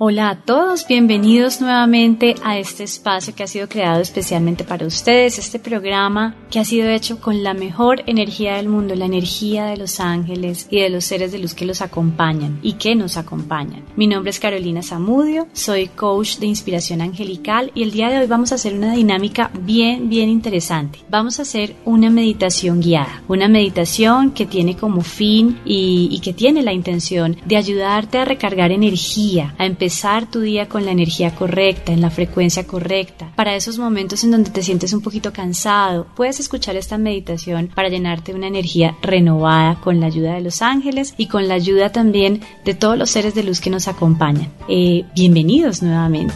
Hola a todos, bienvenidos nuevamente a este espacio que ha sido creado especialmente para ustedes, este programa que ha sido hecho con la mejor energía del mundo, la energía de los ángeles y de los seres de luz que los acompañan y que nos acompañan. Mi nombre es Carolina Zamudio, soy coach de inspiración angelical y el día de hoy vamos a hacer una dinámica bien, bien interesante. Vamos a hacer una meditación guiada, una meditación que tiene como fin y, que tiene la intención de ayudarte a recargar energía, a empezar empezar tu día con la energía correcta, en la frecuencia correcta. Para esos momentos en donde te sientes un poquito cansado, puedes escuchar esta meditación para llenarte de una energía renovada con la ayuda de los ángeles y con la ayuda también de todos los seres de luz que nos acompañan. Eh, bienvenidos nuevamente.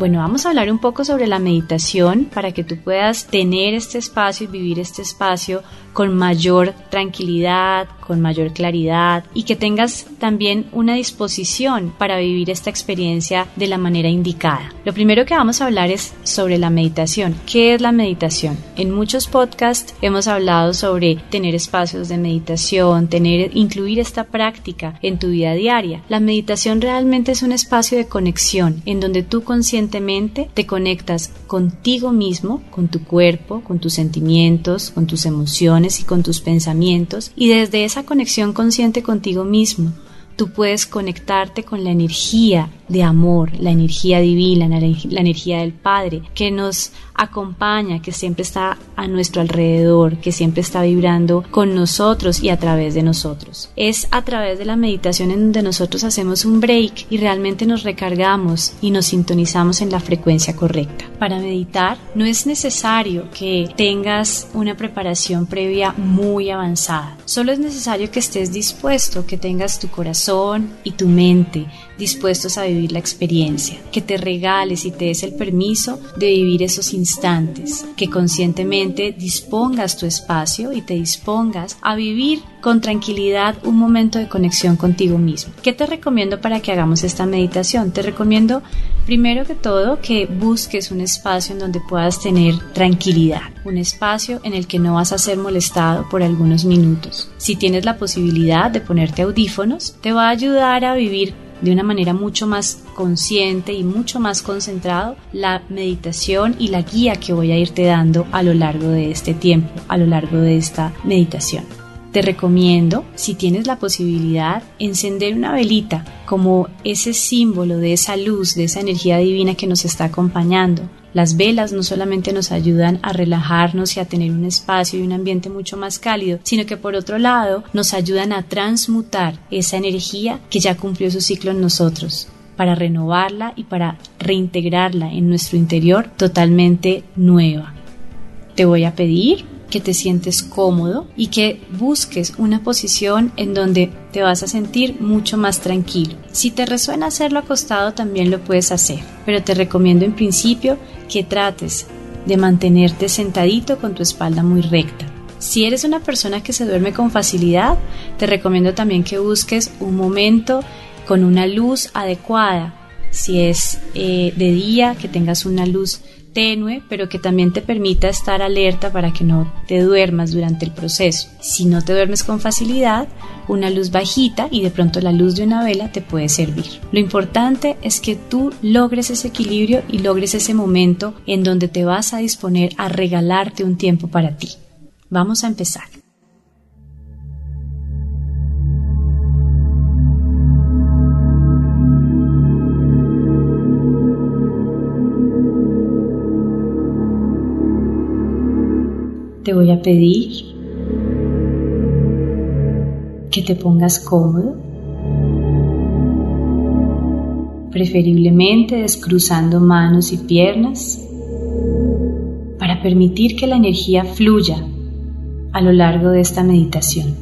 Bueno, vamos a hablar un poco sobre la meditación para que tú puedas tener este espacio y vivir este espacio con mayor tranquilidad, con mayor claridad y que tengas también una disposición para vivir esta experiencia de la manera indicada. Lo primero que vamos a hablar es sobre la meditación. ¿Qué es la meditación? En muchos podcasts hemos hablado sobre tener espacios de meditación, tener incluir esta práctica en tu vida diaria. La meditación realmente es un espacio de conexión en donde tú conscientemente te conectas contigo mismo, con tu cuerpo, con tus sentimientos, con tus emociones y con tus pensamientos y desde esa conexión consciente contigo mismo. Tú puedes conectarte con la energía de amor, la energía divina, la, energía del Padre, que nos acompaña, que siempre está a nuestro alrededor, que siempre está vibrando con nosotros y a través de nosotros. Es a través de la meditación en donde nosotros hacemos un break y realmente nos recargamos y nos sintonizamos en la frecuencia correcta. Para meditar no es necesario que tengas una preparación previa muy avanzada, solo es necesario que estés dispuesto, que tengas tu corazón y tu mente dispuestos a vivir la experiencia, que te regales y te des el permiso de vivir esos instantes, que conscientemente dispongas tu espacio y te dispongas a vivir con tranquilidad un momento de conexión contigo mismo. ¿Qué te recomiendo para que hagamos esta meditación? Te recomiendo primero que todo que busques un espacio en donde puedas tener tranquilidad, un espacio en el que no vas a ser molestado por algunos minutos. Si tienes la posibilidad de ponerte audífonos, te va a ayudar a vivir de una manera mucho más consciente y mucho más concentrado la meditación y la guía que voy a irte dando a lo largo de este tiempo, a lo largo de esta meditación. Te recomiendo, si tienes la posibilidad, encender una velita como ese símbolo de esa luz, de esa energía divina que nos está acompañando. Las velas no solamente nos ayudan a relajarnos y a tener un espacio y un ambiente mucho más cálido, sino que por otro lado nos ayudan a transmutar esa energía que ya cumplió su ciclo en nosotros para renovarla y para reintegrarla en nuestro interior totalmente nueva. Te voy a pedir que te sientes cómodo y que busques una posición en donde te vas a sentir mucho más tranquilo. Si te resuena hacerlo acostado también lo puedes hacer, pero te recomiendo en principio que trates de mantenerte sentadito con tu espalda muy recta. Si eres una persona que se duerme con facilidad, te recomiendo también que busques un momento con una luz adecuada. Si es eh, de día, que tengas una luz tenue, pero que también te permita estar alerta para que no te duermas durante el proceso. Si no te duermes con facilidad, una luz bajita y de pronto la luz de una vela te puede servir. Lo importante es que tú logres ese equilibrio y logres ese momento en donde te vas a disponer a regalarte un tiempo para ti. Vamos a empezar. Te voy a pedir que te pongas cómodo, preferiblemente descruzando manos y piernas, para permitir que la energía fluya a lo largo de esta meditación.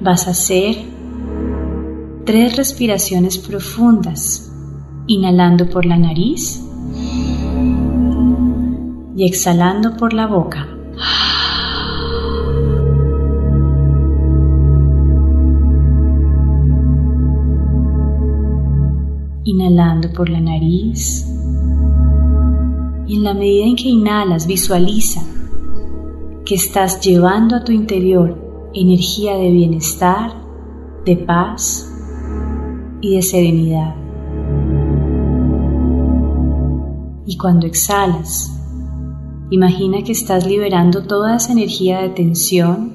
Vas a hacer tres respiraciones profundas, inhalando por la nariz y exhalando por la boca. Inhalando por la nariz. Y en la medida en que inhalas, visualiza que estás llevando a tu interior energía de bienestar, de paz y de serenidad. Y cuando exhalas, imagina que estás liberando toda esa energía de tensión,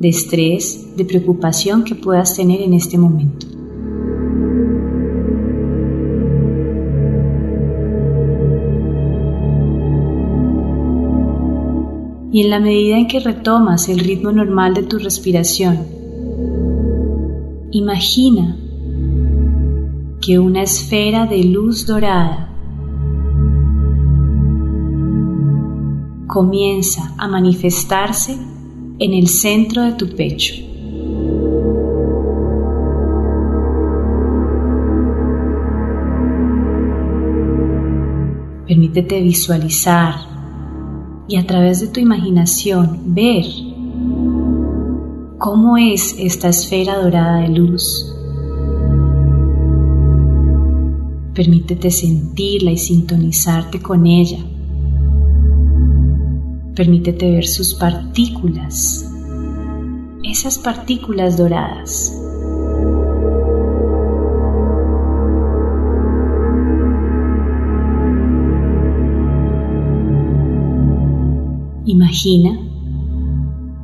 de estrés, de preocupación que puedas tener en este momento. Y en la medida en que retomas el ritmo normal de tu respiración, imagina que una esfera de luz dorada comienza a manifestarse en el centro de tu pecho. Permítete visualizar y a través de tu imaginación ver cómo es esta esfera dorada de luz. Permítete sentirla y sintonizarte con ella. Permítete ver sus partículas, esas partículas doradas. Imagina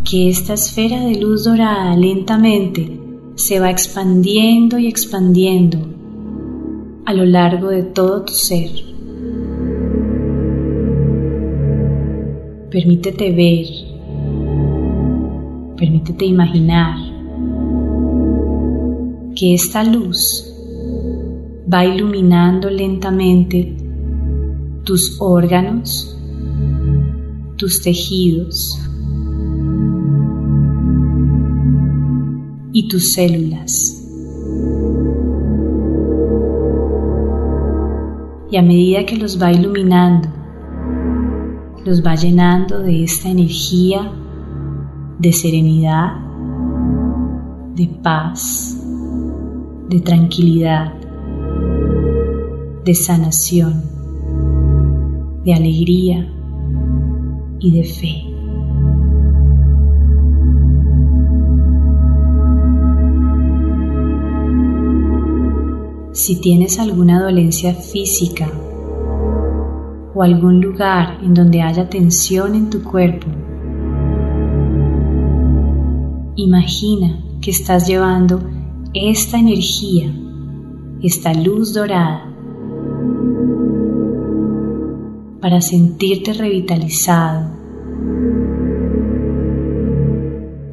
que esta esfera de luz dorada lentamente se va expandiendo y expandiendo a lo largo de todo tu ser. Permítete ver, permítete imaginar que esta luz va iluminando lentamente tus órganos, tus tejidos y tus células. Y a medida que los va iluminando, los va llenando de esta energía de serenidad, de paz, de tranquilidad, de sanación, de alegría y de fe. Si tienes alguna dolencia física o algún lugar en donde haya tensión en tu cuerpo, imagina que estás llevando esta energía, esta luz dorada, para sentirte revitalizado,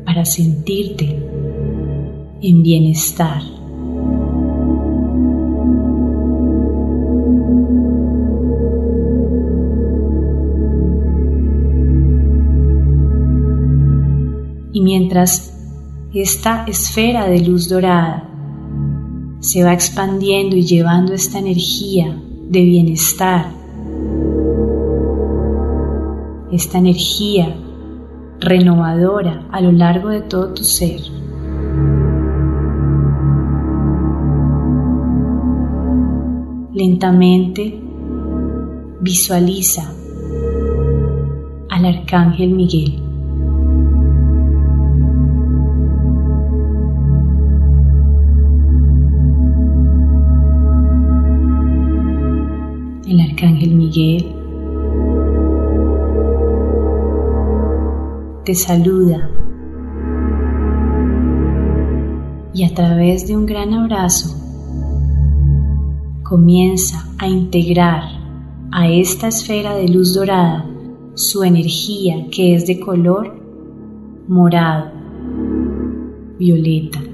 para sentirte en bienestar. Y mientras esta esfera de luz dorada se va expandiendo y llevando esta energía de bienestar, esta energía renovadora a lo largo de todo tu ser. Lentamente visualiza al arcángel Miguel. el arcángel Miguel te saluda y a través de un gran abrazo comienza a integrar a esta esfera de luz dorada su energía que es de color morado, violeta.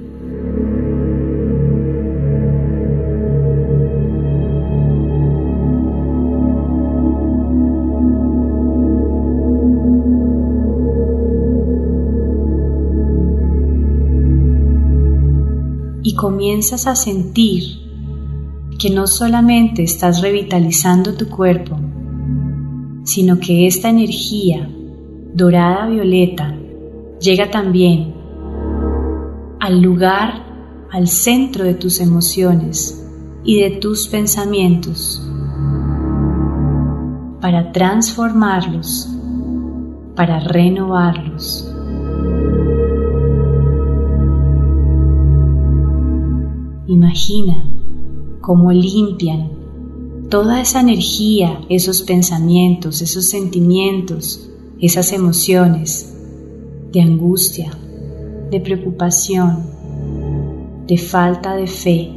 Comienzas a sentir que no solamente estás revitalizando tu cuerpo, sino que esta energía dorada violeta llega también al lugar, al centro de tus emociones y de tus pensamientos para transformarlos, para renovarlos. Imagina cómo limpian toda esa energía, esos pensamientos, esos sentimientos, esas emociones de angustia, de preocupación, de falta de fe,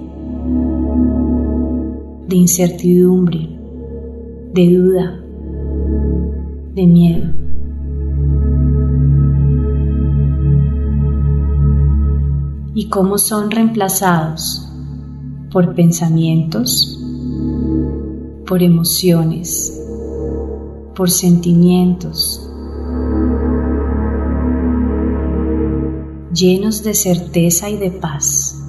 de incertidumbre, de duda, de miedo. Y cómo son reemplazados por pensamientos, por emociones, por sentimientos, llenos de certeza y de paz.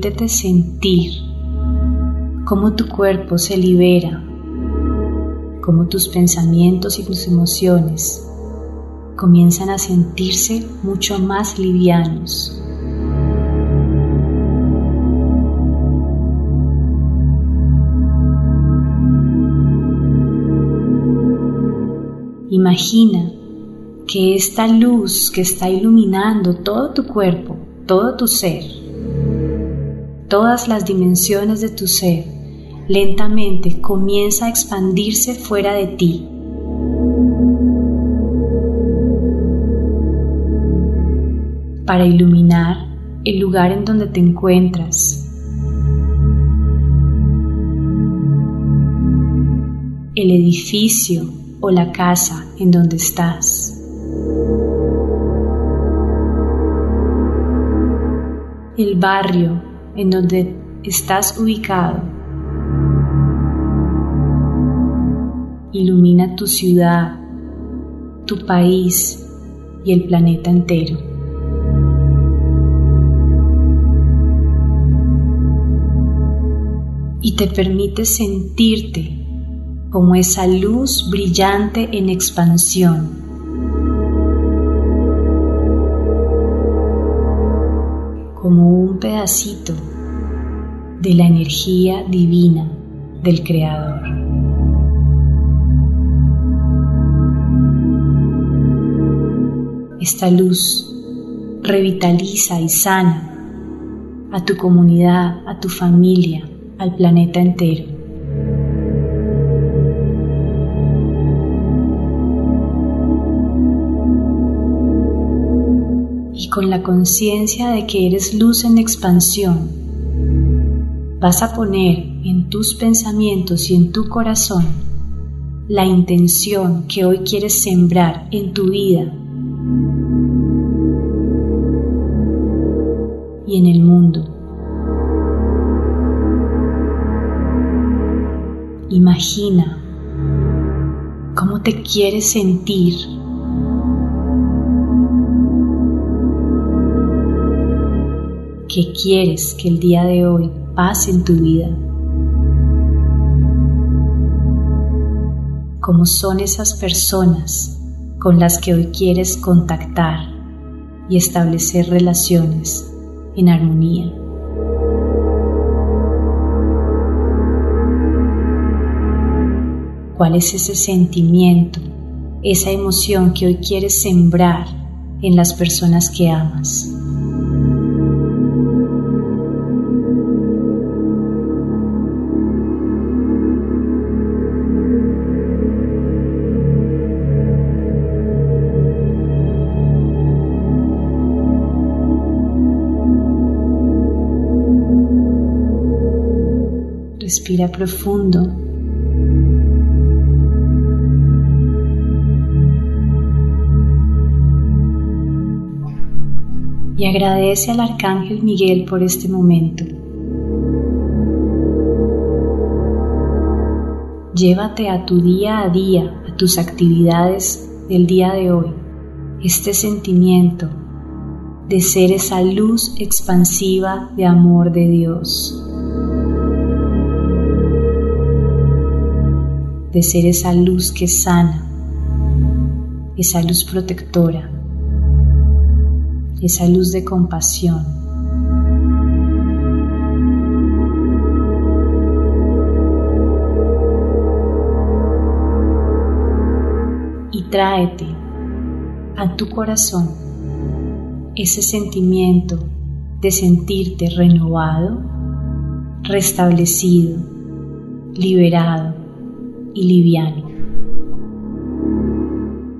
Permítete sentir cómo tu cuerpo se libera, cómo tus pensamientos y tus emociones comienzan a sentirse mucho más livianos. Imagina que esta luz que está iluminando todo tu cuerpo, todo tu ser, todas las dimensiones de tu ser, lentamente comienza a expandirse fuera de ti para iluminar el lugar en donde te encuentras. El edificio o la casa en donde estás. El barrio en donde estás ubicado. Ilumina tu ciudad, tu país y el planeta entero. y te permite sentirte como esa luz brillante en expansión. como un pedacito de la energía divina del Creador. Esta luz revitaliza y sana a tu comunidad, a tu familia, al planeta entero. Y con la conciencia de que eres luz en expansión, vas a poner en tus pensamientos y en tu corazón la intención que hoy quieres sembrar en tu vida y en el mundo. Imagina cómo te quieres sentir. ¿Qué quieres que el día de hoy pase en tu vida? ¿Cómo son esas personas con las que hoy quieres contactar y establecer relaciones en armonía? cuál es ese sentimiento, esa emoción que hoy quieres sembrar en las personas que amas. Respira profundo y agradece al Arcángel Miguel por este momento. llévate a tu día a día, a tus actividades del día de hoy, este sentimiento de ser esa luz expansiva de amor de Dios. De ser esa luz que sana, esa luz protectora, esa luz de compasión. Y tráete a tu corazón ese sentimiento de sentirte renovado, restablecido, liberado y liviano,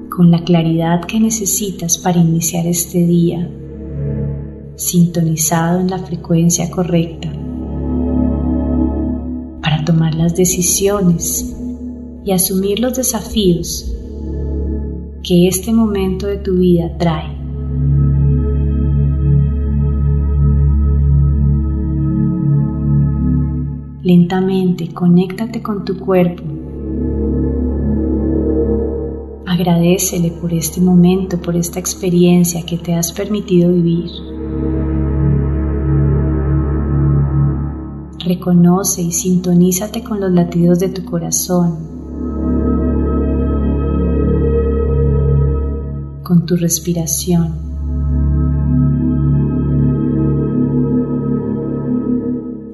con la claridad que necesitas para iniciar este día, sintonizado en la frecuencia correcta, para tomar las decisiones y asumir los desafíos que este momento de tu vida trae. Lentamente conéctate con tu cuerpo. Agradecele por este momento, por esta experiencia que te has permitido vivir. Reconoce y sintonízate con los latidos de tu corazón, con tu respiración.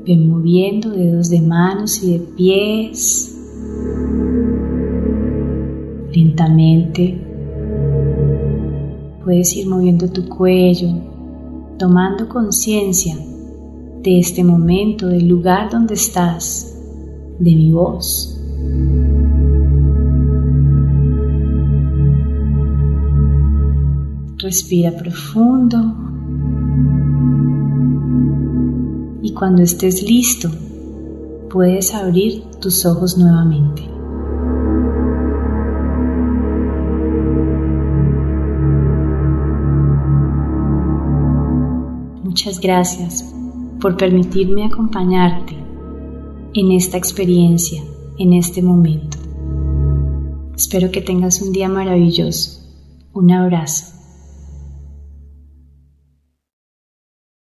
Ven moviendo dedos de manos y de pies. Lentamente puedes ir moviendo tu cuello, tomando conciencia de este momento, del lugar donde estás, de mi voz. Respira profundo y cuando estés listo puedes abrir tus ojos nuevamente. Muchas gracias por permitirme acompañarte en esta experiencia, en este momento. Espero que tengas un día maravilloso. Un abrazo.